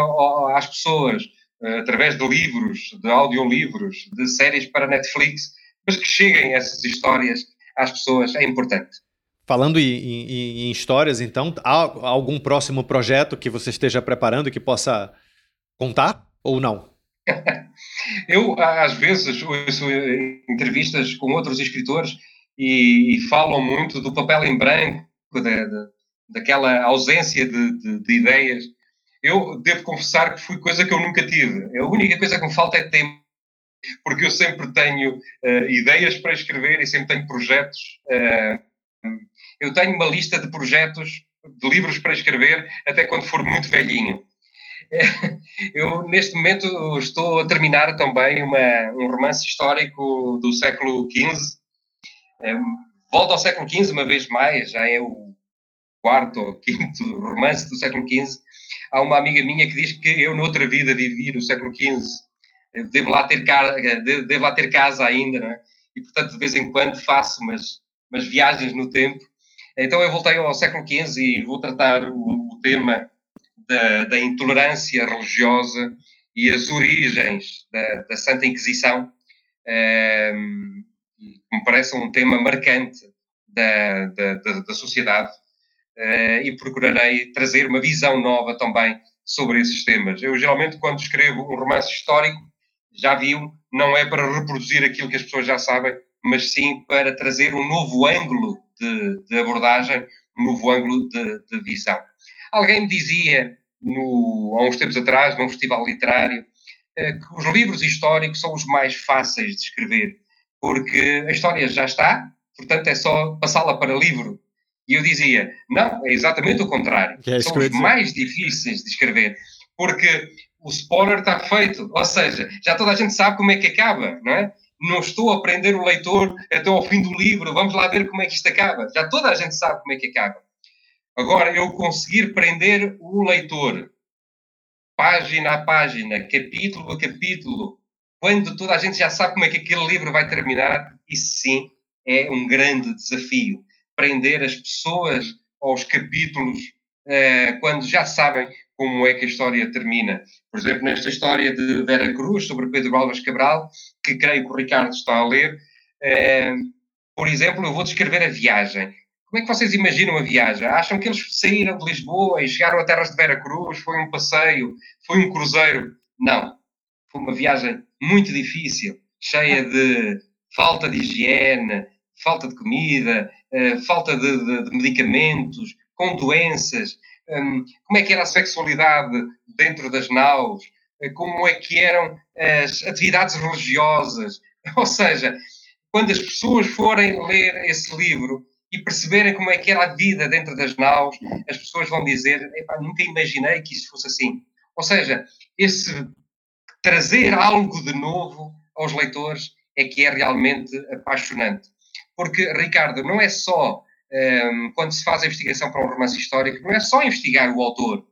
Speaker 2: às pessoas através de livros, de audiolivros, de séries para Netflix mas que cheguem essas histórias às pessoas é importante.
Speaker 1: Falando em, em, em, histórias, então, há algum próximo projeto que você esteja preparando que possa contar ou não?
Speaker 2: Eu, às vezes, ouço entrevistas com outros escritores e, e falam muito do papel em branco, da, da, daquela ausência de, de, de, ideias. Eu devo confessar que foi coisa que eu nunca tive. A única coisa que me falta é tempo porque eu sempre tenho uh, ideias para escrever e sempre tenho projetos. Uh, eu tenho uma lista de projetos, de livros para escrever, até quando for muito velhinho. Eu, neste momento, estou a terminar também uma, um romance histórico do século XV. Eh, volto ao século XV uma vez mais, já é o quarto ou quinto romance do século XV. Há uma amiga minha que diz que eu, noutra vida, vivi no século XV devo lá ter, devo lá ter casa ainda, não é? E, portanto, de vez em quando faço umas, umas viagens no tempo. Então, eu voltei ao século XV e vou tratar o, o tema da, da, intolerância religiosa e as origens da, da Santa Inquisição, um, ehm, que me parece um tema marcante da, da, da sociedade, uh, e procurarei trazer uma visão nova também sobre esses temas. Eu, geralmente, quando escrevo um romance histórico, já viu, não é para reproduzir aquilo que as pessoas já sabem, mas sim para trazer um novo ângulo de, de abordagem, um novo ângulo de, de, visão. Alguém me dizia, no, há uns tempos atrás, num festival literário, eh, que os livros históricos são os mais fáceis de escrever, porque a história já está, portanto é só passá-la para livro. E eu dizia, não, é exatamente o contrário. É são os mais difíceis de escrever, porque o spoiler está feito, ou seja, já toda a gente sabe como é que acaba, não é? não estou a prender o leitor até ao fim do livro, vamos lá ver como é que isto acaba. Já toda a gente sabe como é que acaba. Agora, eu conseguir prender o leitor, página a página, capítulo a capítulo, quando toda a gente já sabe como é que aquele livro vai terminar, isso sim é um grande desafio. Prender as pessoas aos capítulos eh, quando já sabem como é que a história termina. Por exemplo, nesta história de Vera Cruz, sobre Pedro Álvares Cabral, que creio que o Ricardo está a ler, eh, por exemplo, eu vou descrever a viagem. Como é que vocês imaginam a viagem? Acham que eles saíram de Lisboa e chegaram a terras de Vera Cruz? Foi um passeio? Foi um cruzeiro? Não. Foi uma viagem muito difícil, cheia de falta de higiene, falta de comida, eh, falta de, de, de medicamentos, com doenças, um, como é que era a sexualidade dentro das naus, eh, como é que eram as atividades religiosas. Ou seja, quando as pessoas forem ler esse livro e perceberem como é que era a vida dentro das naus, as pessoas vão dizer: nunca imaginei que isso fosse assim. Ou seja, esse trazer algo de novo aos leitores é que é realmente apaixonante. Porque, Ricardo, não é só um, ehm, quando se faz a investigação para um romance histórico, não é só investigar o autor,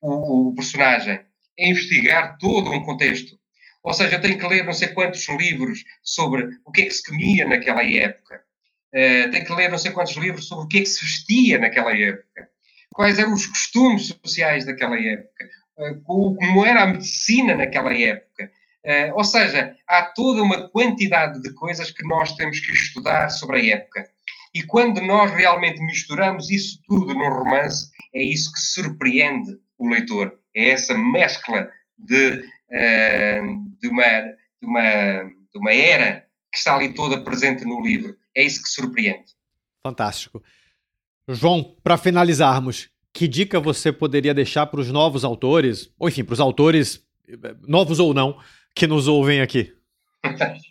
Speaker 2: o, o, personagem, é investigar todo um contexto. Ou seja, tenho que ler não sei quantos livros sobre o que é que se comia naquela época. Uh, que ler não sei quantos livros sobre o que é que se vestia naquela época. Quais eram os costumes sociais daquela época. Uh, como era a medicina naquela época. Uh, ou seja, há toda uma quantidade de coisas que nós temos que estudar sobre a época. E quando nós realmente misturamos isso tudo no romance, é isso que surpreende o leitor. É essa mescla de, uh, de, uma, de, uma, de uma era que está ali toda presente no livro. É isso que surpreende.
Speaker 1: Fantástico. João, para finalizarmos, que dica você poderia deixar para os novos autores, ou enfim, para os autores, novos ou não, que nos ouvem aqui?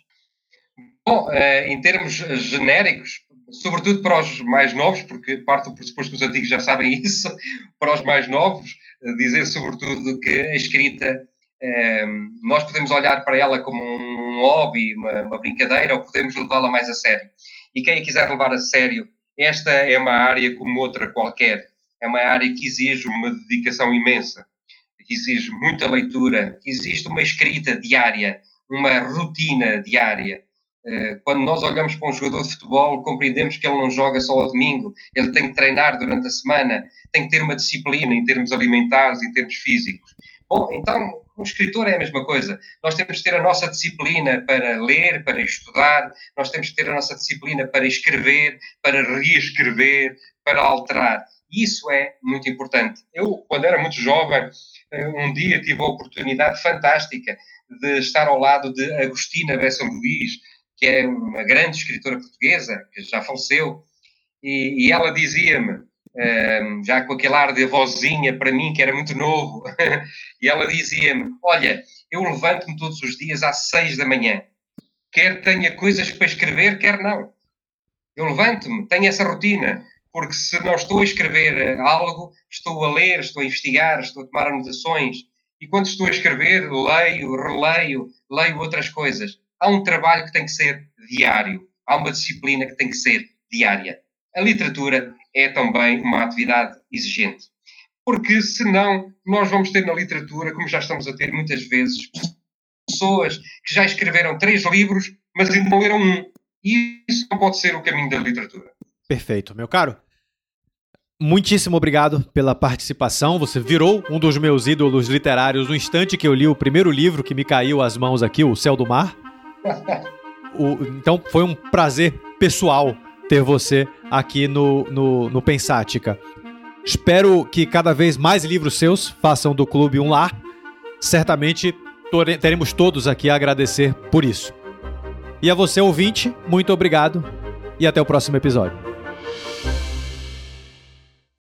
Speaker 2: Bom, eh, em termos genéricos, sobretudo para os mais novos, porque parte do pressuposto que os antigos já sabem isso, para os mais novos, eh, dizer sobretudo que a escrita, eh, nós podemos olhar para ela como um hobby, uma, uma brincadeira, ou podemos levá-la mais a sério. E quem a quiser levar a sério, esta é uma área como outra qualquer. É uma área que exige uma dedicação imensa, que exige muita leitura, que existe uma escrita diária, uma rotina diária eh, quando nós olhamos para um jogador de futebol, compreendemos que ele não joga só ao domingo, ele tem que treinar durante a semana, tem que ter uma disciplina em termos alimentares, em termos físicos. Bom, então, um escritor é a mesma coisa. Nós temos que ter a nossa disciplina para ler, para estudar, nós temos que ter a nossa disciplina para escrever, para reescrever, para alterar. Isso é muito importante. Eu, quando era muito jovem, um dia tive a oportunidade fantástica de estar ao lado de Agostina Bessa Luís, que é uma grande escritora portuguesa, que já faleceu, e, e ela dizia-me, ehm, já com aquele ar de vozinha para mim, que era muito novo, e ela dizia-me: Olha, eu levanto-me todos os dias às seis da manhã, quer tenha coisas para escrever, quer não. Eu levanto-me, tenho essa rotina, porque se não estou a escrever algo, estou a ler, estou a investigar, estou a tomar anotações. E quando estou a escrever, leio, releio, leio outras coisas há um trabalho que tem que ser diário, há uma disciplina que tem que ser diária. A literatura é também uma atividade exigente. Porque senão nós vamos ter na literatura, como já estamos a ter muitas vezes, pessoas que já escreveram três livros, mas ainda não leram um. E isso não pode ser o caminho da literatura.
Speaker 1: Perfeito, meu caro. Muitíssimo obrigado pela participação. Você virou um dos meus ídolos literários no instante que eu li o primeiro livro que me caiu às mãos aqui, O Céu do Mar. O, então foi um prazer pessoal ter você aqui no, no, no Pensática. Espero que cada vez mais livros seus façam do clube um lar. Certamente teremos todos aqui a agradecer por isso. E a você, ouvinte, muito obrigado e até o próximo episódio.